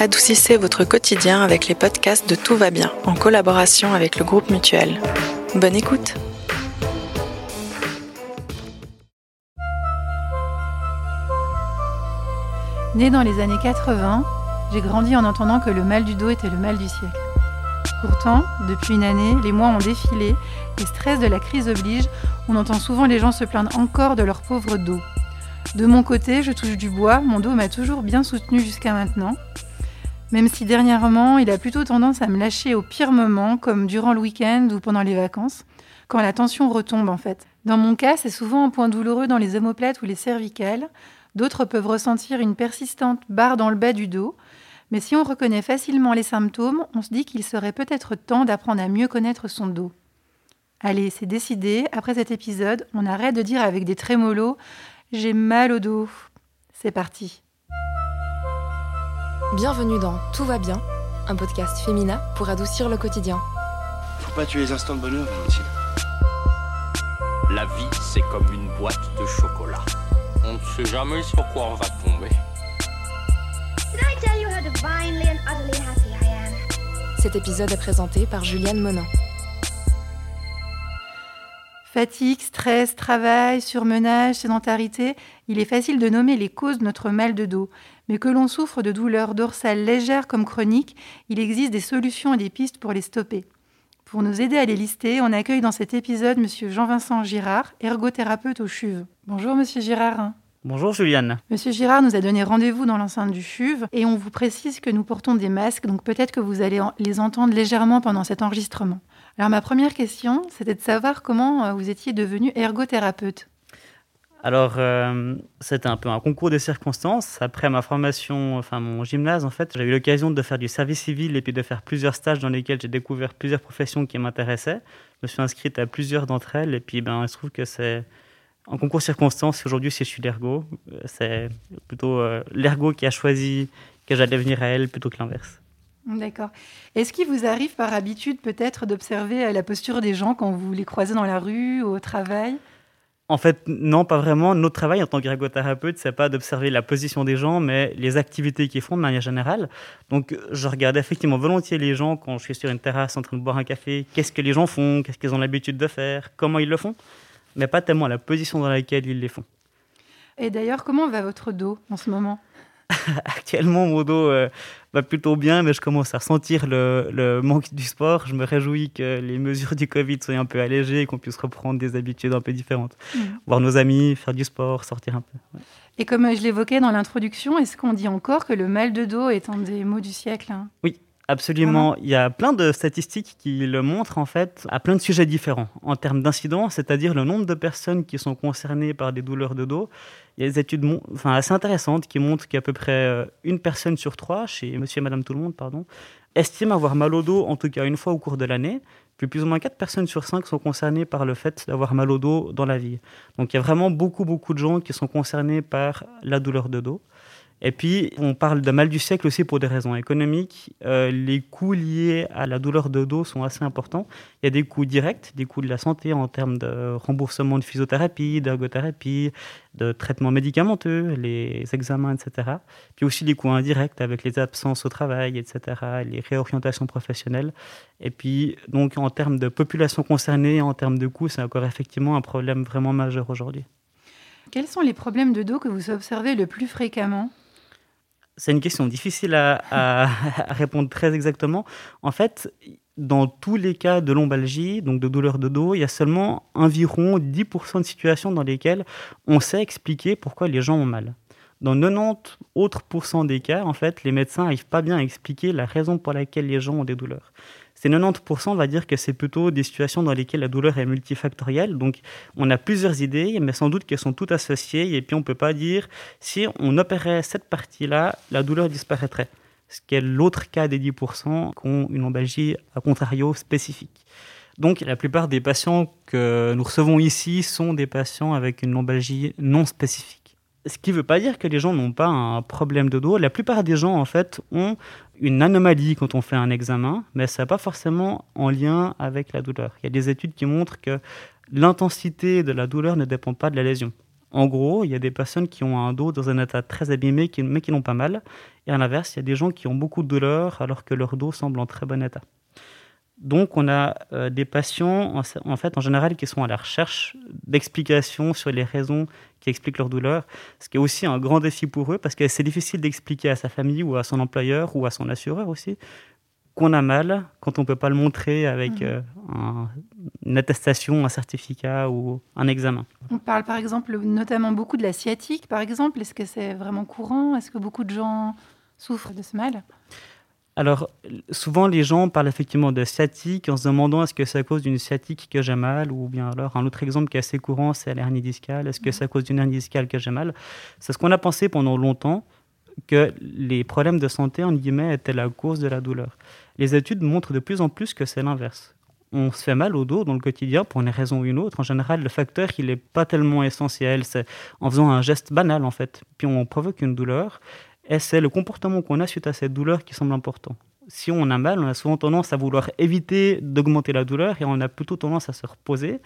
Adoucissez votre quotidien avec les podcasts de Tout va bien, en collaboration avec le groupe Mutuel. Bonne écoute Né dans les années 80, j'ai grandi en entendant que le mal du dos était le mal du siècle. Pourtant, depuis une année, les mois ont défilé, les stress de la crise oblige, on entend souvent les gens se plaindre encore de leur pauvre dos. De mon côté, je touche du bois, mon dos m'a toujours bien soutenu jusqu'à maintenant. Même si dernièrement, il a plutôt tendance à me lâcher au pire moment, comme durant le week-end ou pendant les vacances, quand la tension retombe en fait. Dans mon cas, c'est souvent un point douloureux dans les omoplates ou les cervicales, D'autres peuvent ressentir une persistante barre dans le bas du dos. Mais si on reconnaît facilement les symptômes, on se dit qu'il serait peut-être temps d'apprendre à mieux connaître son dos. Allez, c'est décidé, après cet épisode, on arrête de dire avec des trémolos J'ai mal au dos. C'est parti. Bienvenue dans Tout va bien, un podcast féminin pour adoucir le quotidien. Faut pas tuer les instants de bonheur, Valentine. La vie, c'est comme une boîte de chocolat. On ne sait jamais sur quoi on va tomber. Cet épisode est présenté par Juliane Monin. Fatigue, stress, travail, surmenage, sédentarité, il est facile de nommer les causes de notre mal de dos. Mais que l'on souffre de douleurs dorsales légères comme chroniques, il existe des solutions et des pistes pour les stopper. Pour nous aider à les lister, on accueille dans cet épisode M. Jean-Vincent Girard, ergothérapeute au CHUV. Bonjour M. Girard. Bonjour Juliane. Monsieur Girard nous a donné rendez-vous dans l'enceinte du CHUV et on vous précise que nous portons des masques, donc peut-être que vous allez les entendre légèrement pendant cet enregistrement. Alors ma première question, c'était de savoir comment euh, vous étiez devenu ergothérapeute. Alors, euh, c'était un peu un concours de circonstances. Après ma formation, enfin mon gymnase, en fait, j'ai eu l'occasion de faire du service civil et puis de faire plusieurs stages dans lesquels j'ai découvert plusieurs professions qui m'intéressaient. Je me suis inscrite à plusieurs d'entre elles et puis ben, il se trouve que c'est en concours de circonstances. Aujourd'hui, si je suis l'ergo, euh, c'est plutôt l'ergo qui a choisi que j'allais venir à elle plutôt que l'inverse. D'accord. Est-ce qu'il vous arrive par habitude peut-être d'observer la posture des gens quand vous les croisez dans la rue ou au travail? En fait, non, pas vraiment. Notre travail en tant qu'ergothérapeute, c'est pas d'observer la position des gens, mais les activités qu'ils font de manière générale. Donc, je regarde effectivement volontiers les gens quand je suis sur une terrasse en train de boire un café. Qu'est-ce que les gens font? Qu'est-ce qu'ils ont l'habitude de faire? Comment ils le font? Mais pas tellement la position dans laquelle ils les font. Et d'ailleurs, comment va votre dos en ce moment? Actuellement, mon dos euh, va plutôt bien, mais je commence à ressentir le, manque du sport. Je me réjouis que les mesures du Covid soient un peu allégées et qu'on puisse reprendre des habitudes un peu différentes. Mmh. Voir nos amis, faire du sport, sortir un peu. Et comme je l'évoquais dans l'introduction, est-ce qu'on dit encore que le mal de dos est un des maux du siècle hein? Oui, Absolument. Il y a plein de statistiques qui le montrent en fait à plein de sujets différents. En termes d'incidence, c'est-à-dire le nombre de personnes qui sont concernées par des douleurs de dos, il y a des études enfin, assez intéressantes qui montrent qu'à peu près euh, une personne sur trois, chez monsieur et madame tout le monde, pardon, estime avoir mal au dos en tout cas une fois au cours de l'année. Puis plus ou moins quatre personnes sur cinq sont concernées par le fait d'avoir mal au dos dans la vie. Donc il y a vraiment beaucoup, beaucoup de gens qui sont concernés par la douleur de dos. Et puis, on parle de mal du siècle aussi pour des raisons économiques. Euh, les coûts liés à la douleur de dos sont assez importants. Il y a des coûts directs, des coûts de la santé en termes de remboursement de physiothérapie, d'ergothérapie, de traitements médicamenteux, les examens, etc. Puis aussi des coûts indirects avec les absences au travail, etc., les réorientations professionnelles. Et puis, donc, en termes de population concernée, en termes de coûts, c'est encore effectivement un problème vraiment majeur aujourd'hui. Quels sont les problèmes de dos que vous observez le plus fréquemment? C'est une question difficile à, répondre très exactement. En fait, dans tous les cas de lombalgie, donc de douleur de dos, il y a seulement environ 10% de situations dans lesquelles on sait expliquer pourquoi les gens ont mal. Dans 90 autres des cas, en fait, les médecins n'arrivent pas bien à expliquer la raison pour laquelle les gens ont des douleurs c'est 90%, on va dire que c'est plutôt des situations dans lesquelles la douleur est multifactorielle. Donc, on a plusieurs idées, mais sans doute qu'elles sont toutes associées. Et puis, on ne peut pas dire si on opérait cette partie-là, la douleur disparaîtrait. Ce qui est l'autre cas des 10% qui ont une lombalgie, à contrario, spécifique. Donc, la plupart des patients que nous recevons ici sont des patients avec une lombalgie non spécifique. Ce qui ne veut pas dire que les gens n'ont pas un problème de dos. La plupart des gens, en fait, ont une anomalie quand on fait un examen, mais ça n'est pas forcément en lien avec la douleur. Il y a des études qui montrent que l'intensité de la douleur ne dépend pas de la lésion. En gros, il y a des personnes qui ont un dos dans un état très abîmé, mais qui n'ont pas mal. Et à l'inverse, il y a des gens qui ont beaucoup de douleur alors que leur dos semble en très bon état. Donc, on a euh, des patients, en, fait, en général, qui sont à la recherche d'explications sur les raisons qui expliquent leur douleur, ce qui est aussi un grand défi pour eux, parce que c'est difficile d'expliquer à sa famille ou à son employeur ou à son assureur aussi qu'on a mal quand on ne peut pas le montrer avec mmh. euh, une attestation, un certificat ou un examen. On parle par exemple notamment beaucoup de la sciatique, par exemple. Est-ce que c'est vraiment courant? Est-ce que beaucoup de gens souffrent de ce mal? Alors, souvent, les gens parlent effectivement de sciatique en se demandant est-ce que c'est à cause d'une sciatique que j'ai mal ou bien alors un autre exemple qui est assez courant, c'est l'hernie discale. Est-ce que c'est à cause d'une hernie discale que j'ai mal? C'est ce qu'on a pensé pendant longtemps que les problèmes de santé, en guillemets, étaient la cause de la douleur. Les études montrent de plus en plus que c'est l'inverse. On se fait mal au dos dans le quotidien pour une raison ou une autre. En général, le facteur, il n'est pas tellement essentiel. C'est en faisant un geste banal, en fait. Puis on provoque une douleur. Et c'est le comportement qu'on a suite à cette douleur qui semble important. Si on a mal, on a souvent tendance à vouloir éviter d'augmenter la douleur et on a plutôt tendance à se reposer.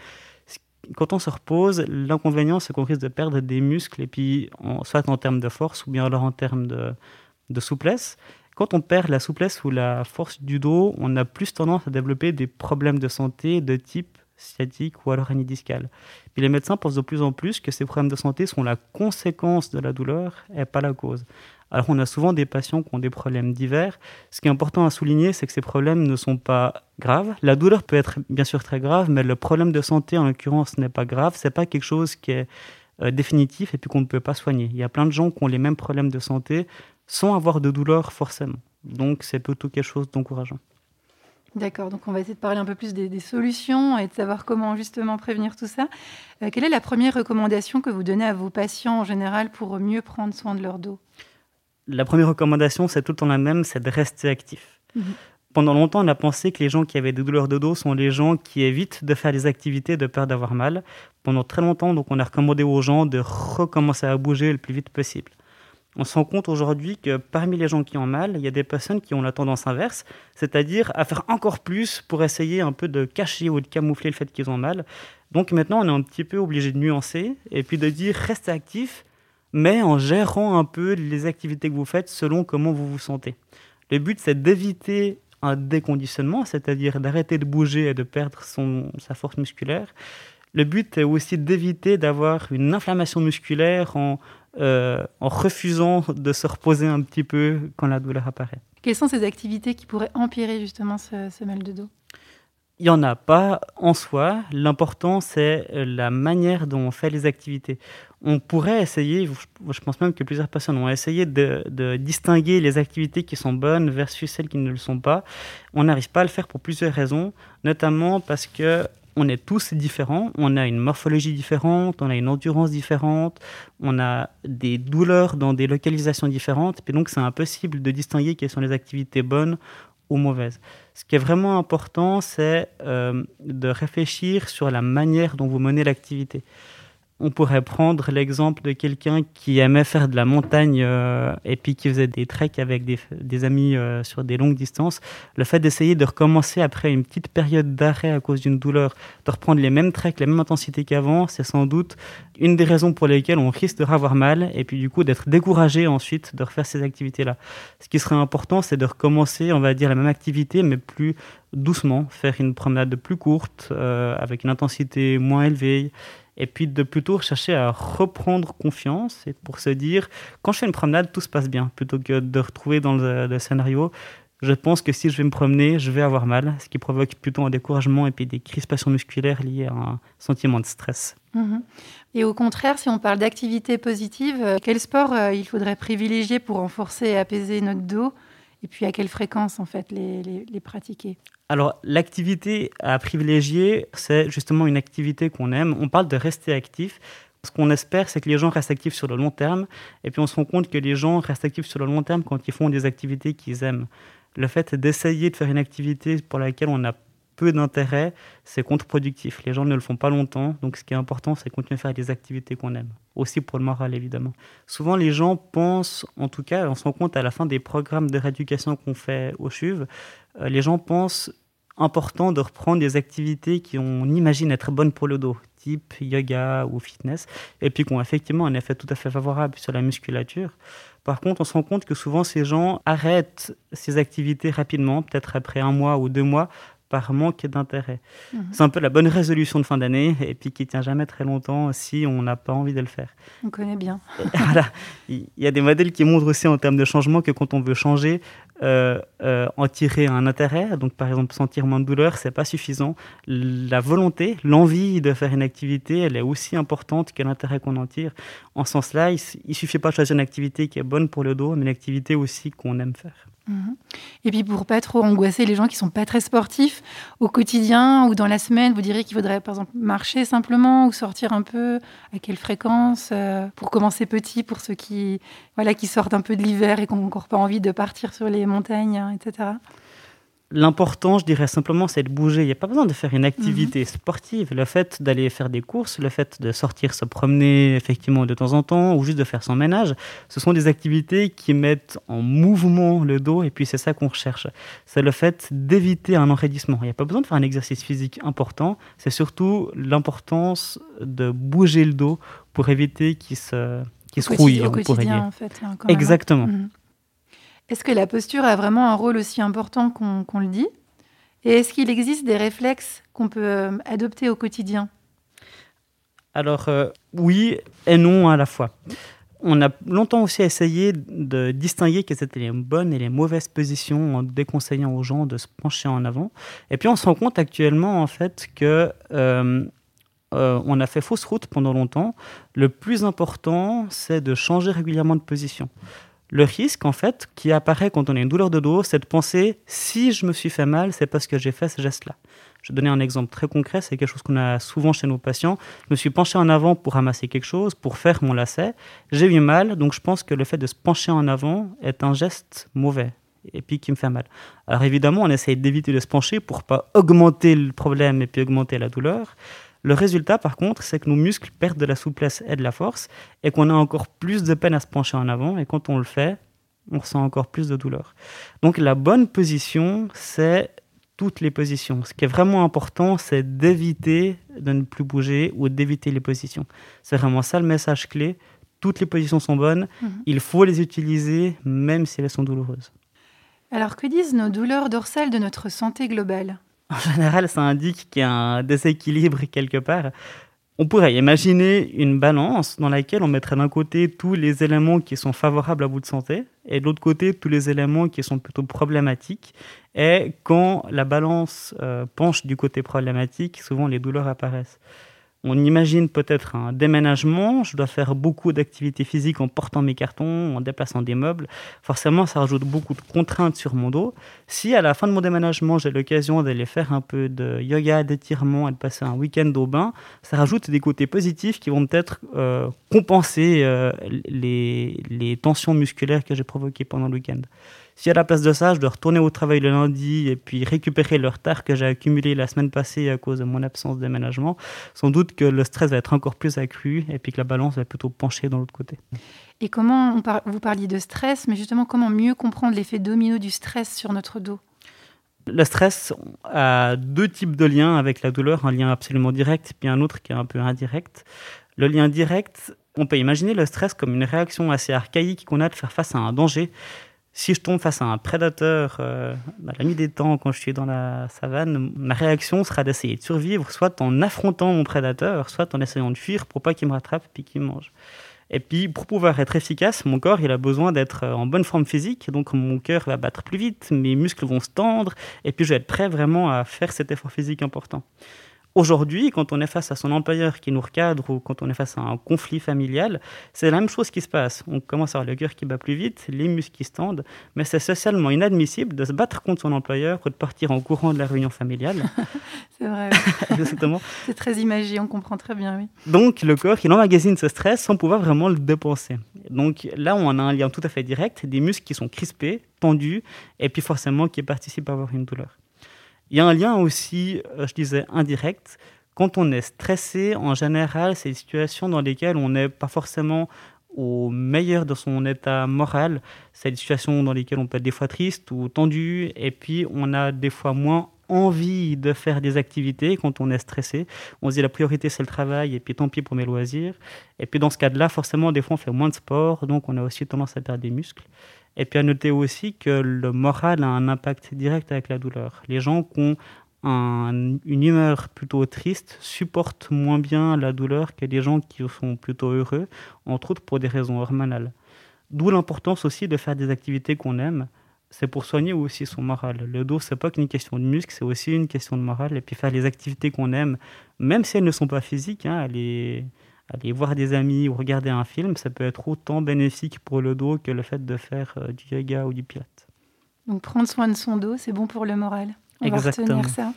Quand on se repose, l'inconvénient, c'est qu'on risque de perdre des muscles, et puis soit en termes de force ou bien alors en termes de, souplesse. Quand on perd la souplesse ou la force du dos, on a plus tendance à développer des problèmes de santé de type sciatique ou alors hernie discale. Puis les médecins pensent de plus en plus que ces problèmes de santé sont la conséquence de la douleur et pas la cause. Alors on a souvent des patients qui ont des problèmes divers. Ce qui est important à souligner, c'est que ces problèmes ne sont pas graves. La douleur peut être bien sûr très grave, mais le problème de santé en l'occurrence n'est pas grave. C'est pas quelque chose qui est euh, définitif et puis qu'on ne peut pas soigner. Il y a plein de gens qui ont les mêmes problèmes de santé sans avoir de douleur forcément. Donc c'est plutôt quelque chose d'encourageant. D'accord, donc on va essayer de parler un peu plus des, solutions et de savoir comment justement prévenir tout ça. Euh, quelle est la première recommandation que vous donnez à vos patients en général pour mieux prendre soin de leur dos? La première recommandation, c'est tout le temps la même, c'est de rester actif. Mhm. Pendant longtemps, on a pensé que les gens qui avaient des douleurs de dos sont les gens qui évitent de faire des activités de peur d'avoir mal. Pendant très longtemps, donc, on a recommandé aux gens de recommencer à bouger le plus vite possible. On se rend compte aujourd'hui que parmi les gens qui ont mal, il y a des personnes qui ont la tendance inverse, c'est-à-dire à faire encore plus pour essayer un peu de cacher ou de camoufler le fait qu'ils ont mal. Donc maintenant, on est un petit peu obligé de nuancer et puis de dire restez actif, mais en gérant un peu les activités que vous faites selon comment vous vous sentez. Le but, c'est d'éviter un déconditionnement, c'est-à-dire d'arrêter de bouger et de perdre son, sa force musculaire. Le but est aussi d'éviter d'avoir une inflammation musculaire en, euh, en refusant de se reposer un petit peu quand la douleur apparaît. Quelles sont ces activités qui pourraient empirer justement ce mal de dos? Il n'y en a pas en soi. L'important, c'est euh, la manière dont on fait les activités. On pourrait essayer, je pense même que plusieurs personnes ont essayé de, distinguer les activités qui sont bonnes versus celles qui ne le sont pas. On n'arrive pas à le faire pour plusieurs raisons, notamment parce que on est tous différents, on a une morphologie différente, on a une endurance différente, on a des douleurs dans des localisations différentes, et donc c'est impossible de distinguer quelles sont les activités bonnes ou mauvaises. Ce qui est vraiment important, c'est euh, de réfléchir sur la manière dont vous menez l'activité. On pourrait prendre l'exemple de quelqu'un qui aimait faire de la montagne euh, et puis qui faisait des treks avec des, amis euh, sur des longues distances. Le fait d'essayer de recommencer après une petite période d'arrêt à cause d'une douleur, de reprendre les mêmes treks, la même intensité qu'avant, c'est sans doute une des raisons pour lesquelles on risque de avoir mal et puis du coup d'être découragé ensuite de refaire ces activités-là. Ce qui serait important, c'est de recommencer, on va dire, la même activité mais plus doucement, faire une promenade plus courte euh, avec une intensité moins élevée et puis de plutôt chercher à reprendre confiance et pour se dire quand je fais une promenade tout se passe bien plutôt que de retrouver dans le, scénario je pense que si je vais me promener je vais avoir mal ce qui provoque plutôt un découragement et puis des crispations musculaires liées à un sentiment de stress. Mhm. Et au contraire, si on parle d'activité positive, euh, quel sport euh, il faudrait privilégier pour renforcer et apaiser notre dos? Et puis à quelle fréquence en fait les, les pratiquer? Alors, l'activité à privilégier, c'est justement une activité qu'on aime. On parle de rester actif. Ce qu'on espère, c'est que les gens restent actifs sur le long terme. Et puis, on se rend compte que les gens restent actifs sur le long terme quand ils font des activités qu'ils aiment. Le fait d'essayer de faire une activité pour laquelle on a peu d'intérêt, c'est contre-productif. Les gens ne le font pas longtemps. Donc, ce qui est important, c'est continuer à faire des activités qu'on aime. Aussi pour le moral, évidemment. Souvent, les gens pensent, en tout cas, on se rend compte à la fin des programmes de rééducation qu'on fait au CHUV, euh, les gens pensent important de reprendre des activités qui on imagine être bonnes pour le dos, type yoga ou fitness, et puis qui ont effectivement un effet tout à fait favorable sur la musculature. Par contre, on se rend compte que souvent ces gens arrêtent ces activités rapidement, peut-être après un mois ou deux mois, par manque d'intérêt. Mhm. C'est un peu la bonne résolution de fin d'année et puis qui tient jamais très longtemps si on n'a pas envie de le faire. On connaît bien. voilà. Il y a des modèles qui montrent aussi en termes de changement que quand on veut changer, euh, euh, en tirer un intérêt, donc par exemple sentir moins de douleur, c'est pas suffisant. La volonté, l'envie de faire une activité, elle est aussi importante que l'intérêt qu'on en tire. En ce sens-là, il, il suffit pas de choisir une activité qui est bonne pour le dos, mais une activité aussi qu'on aime faire. Mhm. Et puis pour pas trop angoisser les gens qui sont pas très sportifs au quotidien ou dans la semaine, vous diriez qu'il faudrait par exemple marcher simplement ou sortir un peu? À quelle fréquence? Euh, Pour commencer petit, pour ceux qui voilà qui sortent un peu de l'hiver et qui n'ont encore pas envie de partir sur les montagnes, etc. L'important, je dirais simplement, c'est de bouger. Il n'y a pas besoin de faire une activité mhm. sportive. Le fait d'aller faire des courses, le fait de sortir se promener effectivement de temps en temps, ou juste de faire son ménage, ce sont des activités qui mettent en mouvement le dos, et puis c'est ça qu'on recherche. C'est le fait d'éviter un enraidissement. Il n'y a pas besoin de faire un exercice physique important, c'est surtout l'importance de bouger le dos pour éviter qu'il se, qu'il se rouille. Au quotidien, en fait. Hein, Exactement. Mhm. Est-ce que la posture a vraiment un rôle aussi important qu'on le dit? Et est-ce qu'il existe des réflexes qu'on peut euh, adopter au quotidien? Alors euh, oui et non à la fois. On a longtemps aussi essayé de distinguer quelles étaient les bonnes et les mauvaises positions en déconseillant aux gens de se pencher en avant. Et puis on se rend compte actuellement en fait que euh, on a fait fausse route pendant longtemps. Le plus important, c'est de changer régulièrement de position. Le risque, en fait, qui apparaît quand on a une douleur de dos, c'est de penser si je me suis fait mal, c'est parce que j'ai fait ce geste-là. Je vais donner un exemple très concret, c'est quelque chose qu'on a souvent chez nos patients. Je me suis penché en avant pour ramasser quelque chose, pour faire mon lacet. J'ai eu mal, donc je pense que le fait de se pencher en avant est un geste mauvais et puis qui me fait mal. Alors évidemment, on essaye d'éviter de se pencher pour pas augmenter le problème et puis augmenter la douleur. Le résultat, par contre, c'est que nos muscles perdent de la souplesse et de la force et qu'on a encore plus de peine à se pencher en avant. Et quand on le fait, on ressent encore plus de douleur. Donc la bonne position, c'est toutes les positions. Ce qui est vraiment important, c'est d'éviter de ne plus bouger ou d'éviter les positions. C'est vraiment ça le message clé. Toutes les positions sont bonnes. Mhm. Il faut les utiliser même si elles sont douloureuses. Alors que disent nos douleurs dorsales de notre santé globale? en général, ça indique qu'il y a un déséquilibre quelque part. On pourrait imaginer une balance dans laquelle on mettrait d'un côté tous les éléments qui sont favorables à votre santé et de l'autre côté tous les éléments qui sont plutôt problématiques. Et quand la balance euh, penche du côté problématique, souvent les douleurs apparaissent. On imagine peut-être un déménagement, je dois faire beaucoup d'activités physiques en portant mes cartons, en déplaçant des meubles. Forcément, ça rajoute beaucoup de contraintes sur mon dos. Si à la fin de mon déménagement, j'ai l'occasion d'aller faire un peu de yoga, d'étirement et de passer un week-end au bain, ça rajoute des côtés positifs qui vont peut-être euh, compenser euh, les, les tensions musculaires que j'ai provoquées pendant le week-end. Si à la place de ça, je dois retourner au travail le lundi et puis récupérer le retard que j'ai accumulé la semaine passée à cause de mon absence de déménagement, sans doute que le stress va être encore plus accru et puis que la balance va plutôt pencher dans l'autre côté. Et comment, on vous parliez de stress, mais justement, comment mieux comprendre l'effet domino du stress sur notre dos? Le stress a deux types de liens avec la douleur, un lien absolument direct, puis un autre qui est un peu indirect. Le lien direct, on peut imaginer le stress comme une réaction assez archaïque qu'on a de faire face à un danger si je tombe face à un prédateur euh, à la nuit des temps, quand je suis dans la savane, ma réaction sera d'essayer de survivre, soit en affrontant mon prédateur, soit en essayant de fuir pour pas qu'il me rattrape puis qu'il me mange. Et puis, pour pouvoir être efficace, mon corps, il a besoin d'être en bonne forme physique. Donc, mon cœur va battre plus vite, mes muscles vont se tendre, et puis je vais être prêt vraiment à faire cet effort physique important. Aujourd'hui, quand on est face à son employeur qui nous recadre ou quand on est face à un conflit familial, c'est la même chose qui se passe. On commence à avoir le cœur qui bat plus vite, les muscles qui se tendent, mais c'est socialement inadmissible de se battre contre son employeur ou de partir en courant de la réunion familiale. c'est vrai. C'est très imagé, on comprend très bien, oui. Donc le corps, il emmagasine ce stress sans pouvoir vraiment le dépenser. Donc là, on a un lien tout à fait direct, des muscles qui sont crispés, tendus, et puis forcément qui participent à avoir une douleur. Il y a un lien aussi, euh, je disais, indirect. Quand on est stressé, en général, c'est des situations dans lesquelles on n'est pas forcément au meilleur de son état moral. C'est des situations dans lesquelles on peut être des fois triste ou tendu, et puis on a des fois moins envie de faire des activités quand on est stressé. On se dit la priorité c'est le travail et puis tant pis pour mes loisirs. Et puis dans ce cas-là, forcément, des fois on fait moins de sport, donc on a aussi tendance à perdre des muscles. Et puis à noter aussi que le moral a un impact direct avec la douleur. Les gens qui ont une humeur plutôt triste supportent moins bien la douleur que les gens qui sont plutôt heureux, entre autres pour des raisons hormonales. D'où l'importance aussi de faire des activités qu'on aime. C'est pour soigner aussi son moral. Le dos, c'est pas qu'une question de muscle, c'est aussi une question de moral. Et puis faire les activités qu'on aime, même si elles ne sont pas physiques, hein, aller, aller, voir des amis ou regarder un film, ça peut être autant bénéfique pour le dos que le fait de faire euh, du yoga ou du pilate. Donc prendre soin de son dos, c'est bon pour le moral. On va retenir ça.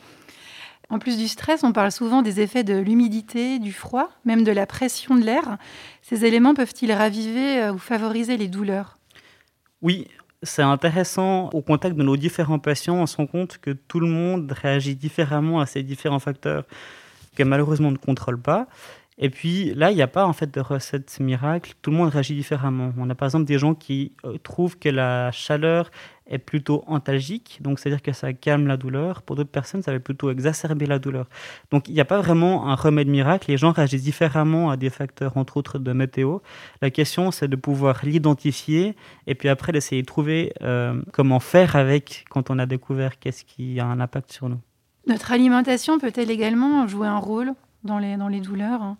En plus du stress, on parle souvent des effets de l'humidité, du froid, même de la pression de l'air. Ces éléments peuvent-ils raviver euh, ou favoriser les douleurs? Oui, c'est intéressant. Au contact de nos différents patients, on se rend compte que tout le monde réagit différemment à ces différents facteurs que malheureusement on ne contrôle pas. Et puis là, il n'y a pas en fait de recette miracle. Tout le monde réagit différemment. On a par exemple des gens qui euh, trouvent que la chaleur est plutôt antalgique, donc c'est-à-dire que ça calme la douleur. Pour d'autres personnes, ça va plutôt exacerber la douleur. Donc il n'y a pas vraiment un remède miracle. Les gens réagissent différemment à des facteurs, entre autres de météo. La question, c'est de pouvoir l'identifier et puis après d'essayer de trouver euh, comment faire avec quand on a découvert qu'est-ce qui a un impact sur nous. Notre alimentation peut-elle également jouer un rôle? Dans les, douleurs hein.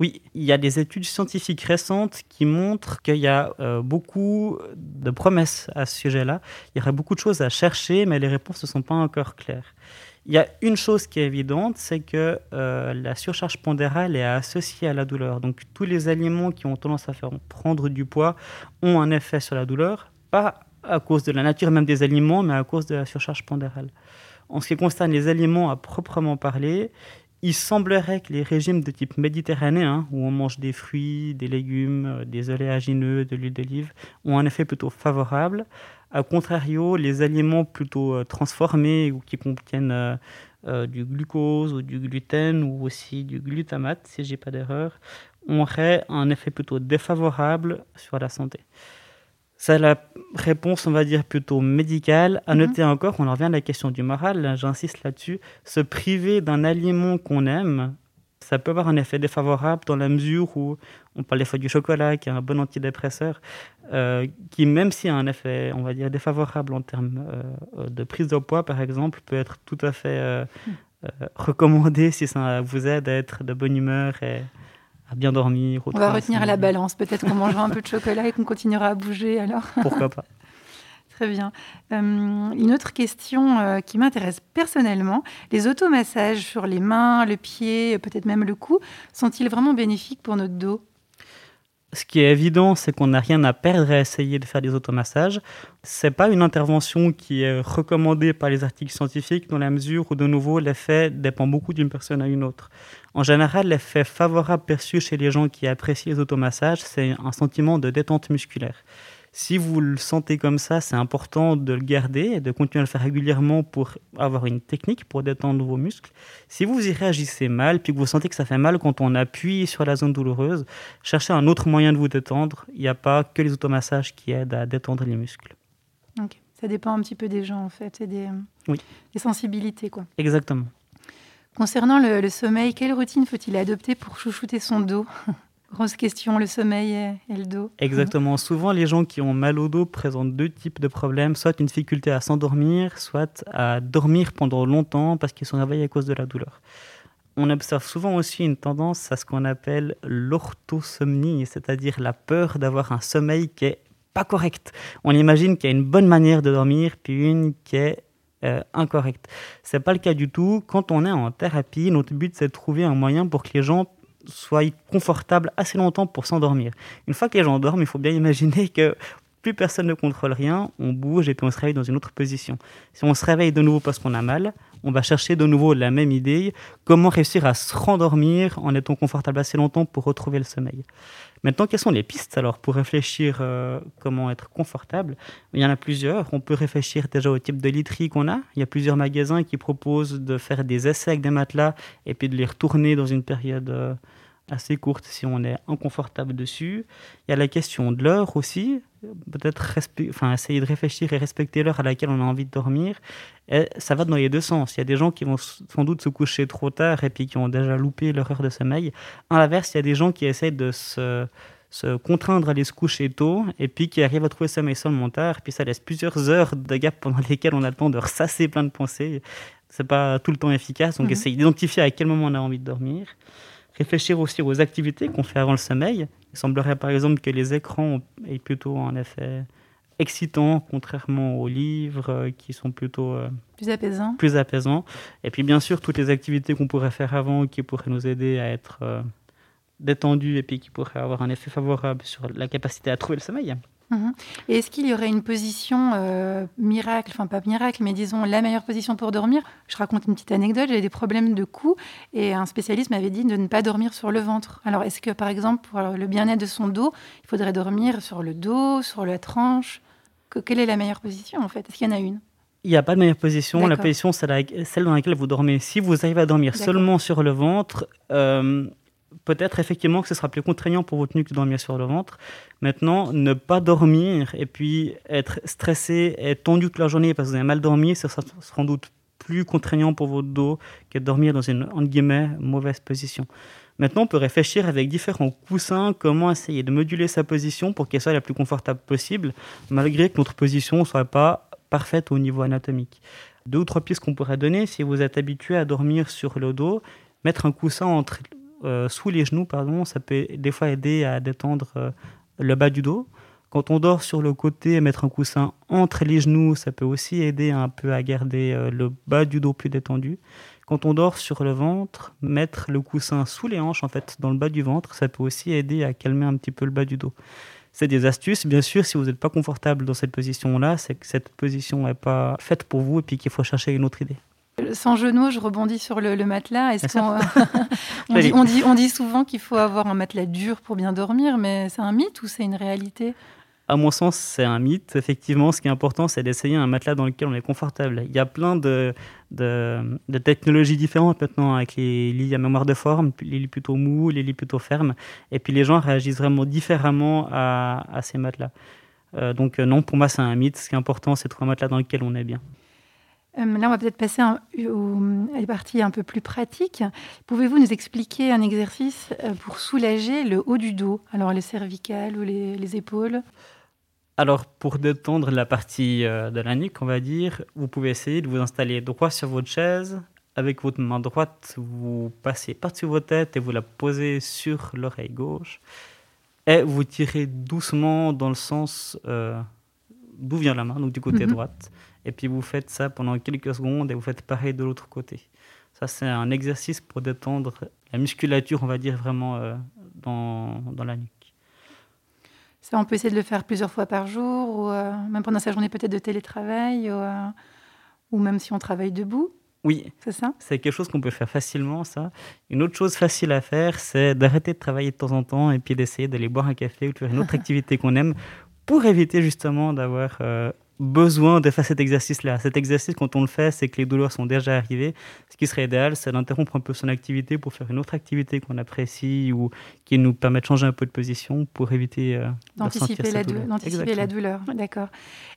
oui, il y a des études scientifiques récentes qui montrent qu'il y a euh, beaucoup de promesses à ce sujet-là. Il y aurait beaucoup de choses à chercher, mais les réponses ne sont pas encore claires. Il y a une chose qui est évidente, c'est que euh, la surcharge pondérale est associée à la douleur. Donc tous les aliments qui ont tendance à faire prendre du poids ont un effet sur la douleur, pas à cause de la nature même des aliments, mais à cause de la surcharge pondérale. En ce qui concerne les aliments à proprement parler, il semblerait que les régimes de type méditerranéen, où on mange des fruits, des légumes, euh, des oléagineux, de l'huile d'olive, ont un effet plutôt favorable. A contrario, les aliments plutôt euh, transformés ou qui contiennent euh, du glucose ou du gluten ou aussi du glutamate, si je n'ai pas d'erreur, auraient un effet plutôt défavorable sur la santé. C'est la réponse, on va dire, plutôt médicale. À mhm. noter encore, on en revient à la question du moral, j'insiste là-dessus, se priver d'un aliment qu'on aime, ça peut avoir un effet défavorable dans la mesure où on parle des fois du chocolat, qui est un bon antidépresseur, euh, qui même s'il a un effet, on va dire, défavorable en termes euh, de prise de poids, par exemple, peut être tout à fait euh, mhm. recommandé si ça vous aide à être de bonne humeur et à bien dormir. On va retenir la balance. Peut-être qu'on mangera un peu de chocolat et qu'on continuera à bouger alors. Pourquoi pas Très bien. Euh, une autre question euh, qui m'intéresse personnellement, les automassages sur les mains, le pied, peut-être même le cou, sont-ils vraiment bénéfiques pour notre dos? Ce qui est évident, c'est qu'on n'a rien à perdre à essayer de faire des automassages. Ce n'est pas une intervention qui est recommandée par les articles scientifiques dans la mesure où, de nouveau, l'effet dépend beaucoup d'une personne à une autre. En général, l'effet favorable perçu chez les gens qui apprécient les automassages, c'est un sentiment de détente musculaire. Si vous le sentez comme ça, c'est important de le garder et de continuer à le faire régulièrement pour avoir une technique pour détendre vos muscles. Si vous y réagissez mal, puis que vous sentez que ça fait mal quand on appuie sur la zone douloureuse, cherchez un autre moyen de vous détendre. Il n'y a pas que les automassages qui aident à détendre les muscles. Ok, ça dépend un petit peu des gens en fait et des, oui. des sensibilités. quoi. Exactement. Concernant le, le sommeil, quelle routine faut-il adopter pour chouchouter son dos? Grosse question, le sommeil et, le dos. Exactement. Souvent, les gens qui ont mal au dos présentent deux types de problèmes, soit une difficulté à s'endormir, soit à dormir pendant longtemps parce qu'ils sont réveillés à cause de la douleur. On observe souvent aussi une tendance à ce qu'on appelle l'orthosomnie, c'est-à-dire la peur d'avoir un sommeil qui est pas correct. On imagine qu'il y a une bonne manière de dormir, puis une qui est euh, incorrecte. Ce n'est pas le cas du tout. Quand on est en thérapie, notre but c'est de trouver un moyen pour que les gens soient confortables assez longtemps pour s'endormir. Une fois que les gens dorment, il faut bien imaginer que plus personne ne contrôle rien, on bouge et puis on se réveille dans une autre position. Si on se réveille de nouveau parce qu'on a mal, on va chercher de nouveau la même idée, comment réussir à se rendormir en étant confortable assez longtemps pour retrouver le sommeil. Maintenant, quelles sont les pistes alors pour réfléchir euh, comment être confortable? Il y en a plusieurs. On peut réfléchir déjà au type de literie qu'on a. Il y a plusieurs magasins qui proposent de faire des essais avec des matelas et puis de les retourner dans une période euh, assez courte si on est inconfortable dessus. Il y a la question de l'heure aussi, peut-être enfin, essayer de réfléchir et respecter l'heure à laquelle on a envie de dormir. Et ça va dans les deux sens. Il y a des gens qui vont sans doute se coucher trop tard et puis qui ont déjà loupé leur heure de sommeil. À l'inverse, il y a des gens qui essayent de se, se contraindre à aller se coucher tôt et puis qui arrivent à trouver sommeil seulement tard. Puis ça laisse plusieurs heures de gap pendant lesquelles on a le temps de ressasser plein de pensées. C'est pas tout le temps efficace. Donc, mhm. essayer d'identifier à quel moment on a envie de dormir. Réfléchir aussi aux activités qu'on fait avant le sommeil. Il semblerait par exemple que les écrans aient plutôt un effet excitant, contrairement aux livres euh, qui sont plutôt euh, plus apaisants. Plus apaisants. Et puis bien sûr, toutes les activités qu'on pourrait faire avant qui pourraient nous aider à être euh, détendus et puis qui pourraient avoir un effet favorable sur la capacité à trouver le sommeil. Mhm. Et est-ce qu'il y aurait une position euh, miracle, enfin pas miracle, mais disons la meilleure position pour dormir? Je raconte une petite anecdote, j'avais des problèmes de cou et un spécialiste m'avait dit de ne pas dormir sur le ventre. Alors est-ce que par exemple pour le bien-être de son dos, il faudrait dormir sur le dos, sur la tranche? Que, Quelle est la meilleure position en fait? Est-ce qu'il y en a une? Il n'y a pas de meilleure position. La position, c'est celle dans laquelle vous dormez. Si vous arrivez à dormir seulement sur le ventre, euh, peut-être effectivement que ce sera plus contraignant pour votre nuque de dormir sur le ventre. Maintenant, ne pas dormir et puis être stressé et tendu toute la journée parce que vous avez mal dormi, ce sera sans doute plus contraignant pour votre dos que de dormir dans une mauvaise position. Maintenant, on peut réfléchir avec différents coussins comment essayer de moduler sa position pour qu'elle soit la plus confortable possible, malgré que notre position ne soit pas parfaite au niveau anatomique. Deux ou trois pistes qu'on pourrait donner, si vous êtes habitué à dormir sur le dos, mettre un coussin entre euh, sous les genoux, pardon, ça peut des fois aider à détendre euh, le bas du dos. Quand on dort sur le côté, mettre un coussin entre les genoux, ça peut aussi aider un peu à garder euh, le bas du dos plus détendu. Quand on dort sur le ventre, mettre le coussin sous les hanches, en fait, dans le bas du ventre, ça peut aussi aider à calmer un petit peu le bas du dos. C'est des astuces. Bien sûr, si vous n'êtes pas confortable dans cette position-là, c'est que cette position n'est pas faite pour vous et puis qu'il faut chercher une autre idée. Sans genoux, je rebondis sur le, matelas. Est-ce qu'on on, dit, on, dit, souvent qu'il faut avoir un matelas dur pour bien dormir, mais c'est un mythe ou c'est une réalité? À mon sens, c'est un mythe. Effectivement, ce qui est important, c'est d'essayer un matelas dans lequel on est confortable. Il y a plein de, de, technologies différentes maintenant avec les lits à mémoire de forme, les lits plutôt mous, les lits plutôt fermes. Et puis les gens réagissent vraiment différemment à, ces matelas. Euh, donc non, pour moi, c'est un mythe. Ce qui est important, c'est de trouver un matelas dans lequel on est bien. Euh, là, on va peut-être passer à la partie un peu plus pratique. Pouvez-vous nous expliquer un exercice euh, pour soulager le haut du dos, alors les cervicales ou les, épaules? Alors, pour détendre la partie euh, de la nuque, on va dire, vous pouvez essayer de vous installer droit sur votre chaise. Avec votre main droite, vous passez par-dessus votre tête et vous la posez sur l'oreille gauche. Et vous tirez doucement dans le sens d'où vient la main, donc du côté mhm. droite et puis vous faites ça pendant quelques secondes et vous faites pareil de l'autre côté. Ça, c'est un exercice pour détendre la musculature, on va dire, vraiment euh, dans, dans, la nuque. Ça, on peut essayer de le faire plusieurs fois par jour, ou euh, même pendant sa journée peut-être de télétravail, ou, euh, ou même si on travaille debout. Oui, c'est ça? C'est quelque chose qu'on peut faire facilement, ça. Une autre chose facile à faire, c'est d'arrêter de travailler de temps en temps et puis d'essayer d'aller boire un café ou de faire une autre activité qu'on aime pour éviter justement d'avoir besoin de faire cet exercice-là. Cet exercice, quand on le fait, c'est que les douleurs sont déjà arrivées. Ce qui serait idéal, c'est d'interrompre un peu son activité pour faire une autre activité qu'on apprécie ou qui nous permet de changer un peu de position pour éviter euh, d'anticiper la, la, douleur. D'accord.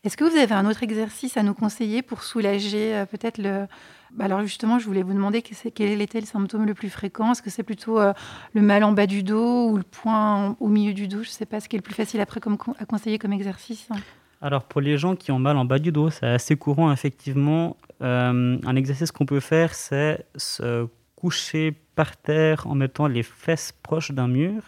Est-ce que vous avez un autre exercice à nous conseiller pour soulager euh, peut-être le... Bah, alors justement, je voulais vous demander quel était le symptôme le plus fréquent? Est-ce que c'est plutôt euh, le mal en bas du dos ou le point au milieu du dos? Je ne sais pas ce qui est le plus facile après comme, à conseiller comme exercice. Alors pour les gens qui ont mal en bas du dos, c'est assez courant effectivement. Euh, un exercice qu'on peut faire, c'est se coucher par terre en mettant les fesses proches d'un mur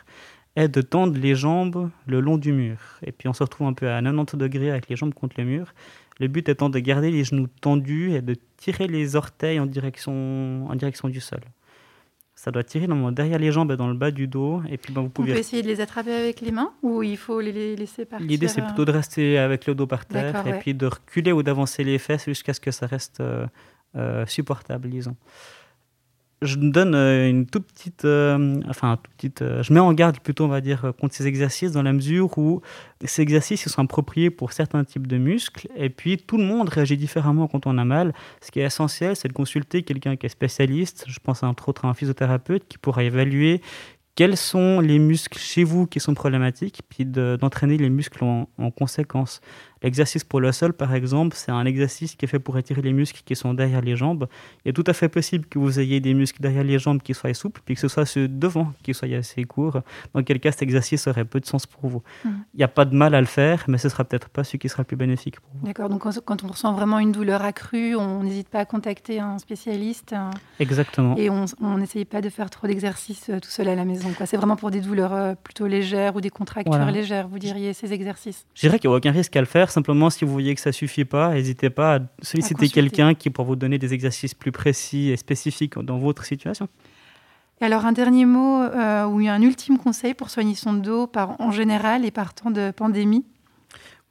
et de tendre les jambes le long du mur. Et puis on se retrouve un peu à 90 degrés avec les jambes contre le mur. Le but étant de garder les genoux tendus et de tirer les orteils en direction, en direction du sol ça doit tirer derrière les jambes et dans le bas du dos. Et puis, ben, vous pouvez... On peut essayer de les attraper avec les mains ou il faut les laisser partir L'idée, c'est plutôt de rester avec le dos par terre et puis de reculer ou d'avancer les fesses jusqu'à ce que ça reste euh, euh, supportable, disons je donne euh, une toute petite, euh, enfin toute petite, euh, je mets en garde plutôt, on va dire, contre ces exercices dans la mesure où ces exercices sont appropriés pour certains types de muscles et puis tout le monde réagit différemment quand on a mal. Ce qui est essentiel, c'est de consulter quelqu'un qui est spécialiste. Je pense entre autres à un physiothérapeute qui pourra évaluer quels sont les muscles chez vous qui sont problématiques, puis d'entraîner les muscles en, conséquence. L'exercice pour le sol, par exemple, c'est un exercice qui est fait pour étirer les muscles qui sont derrière les jambes. Il est tout à fait possible que vous ayez des muscles derrière les jambes qui soient souples, puis que ce soit ceux devant qui soient assez courts. Dans quel cas, cet exercice aurait peu de sens pour vous. Mmh. Il n'y a pas de mal à le faire, mais ce sera peut-être pas celui qui sera le plus bénéfique pour vous. D'accord, donc quand on ressent vraiment une douleur accrue, on n'hésite pas à contacter un spécialiste. Exactement. Et on n'essaye pas de faire trop d'exercices euh, tout seul à la maison. C'est vraiment pour des douleurs euh, plutôt légères ou des contractures légères, vous diriez, ces exercices Je dirais qu'il n'y a aucun risque à le faire. Simplement, si vous voyez que ça suffit pas, n'hésitez pas à solliciter quelqu'un qui pourra vous donner des exercices plus précis et spécifiques dans votre situation. Et alors, un dernier mot euh, ou un ultime conseil pour soigner son dos par, en général et par temps de pandémie?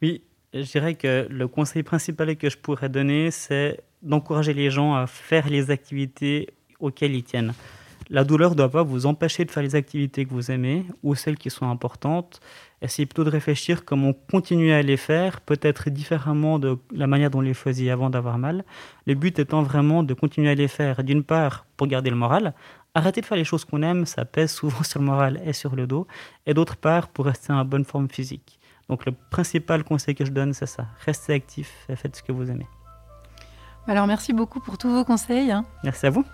Oui, je dirais que le conseil principal que je pourrais donner, c'est d'encourager les gens à faire les activités auxquelles ils tiennent. La douleur ne doit pas vous empêcher de faire les activités que vous aimez ou celles qui sont importantes. Essayez plutôt de réfléchir comment continuer à les faire, peut-être différemment de la manière dont on les faisait avant d'avoir mal. Le but étant vraiment de continuer à les faire, d'une part, pour garder le moral. Arrêter de faire les choses qu'on aime, ça pèse souvent sur le moral et sur le dos. Et d'autre part, pour rester en bonne forme physique. Donc le principal conseil que je donne, c'est ça. Restez actif et faites ce que vous aimez. Alors merci beaucoup pour tous vos conseils. Hein. Merci à vous.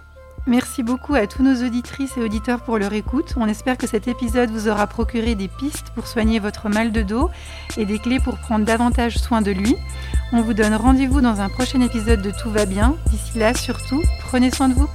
Merci beaucoup à tous nos auditrices et auditeurs pour leur écoute. On espère que cet épisode vous aura procuré des pistes pour soigner votre mal de dos et des clés pour prendre davantage soin de lui. On vous donne rendez-vous dans un prochain épisode de Tout va bien. D'ici là, surtout, prenez soin de vous.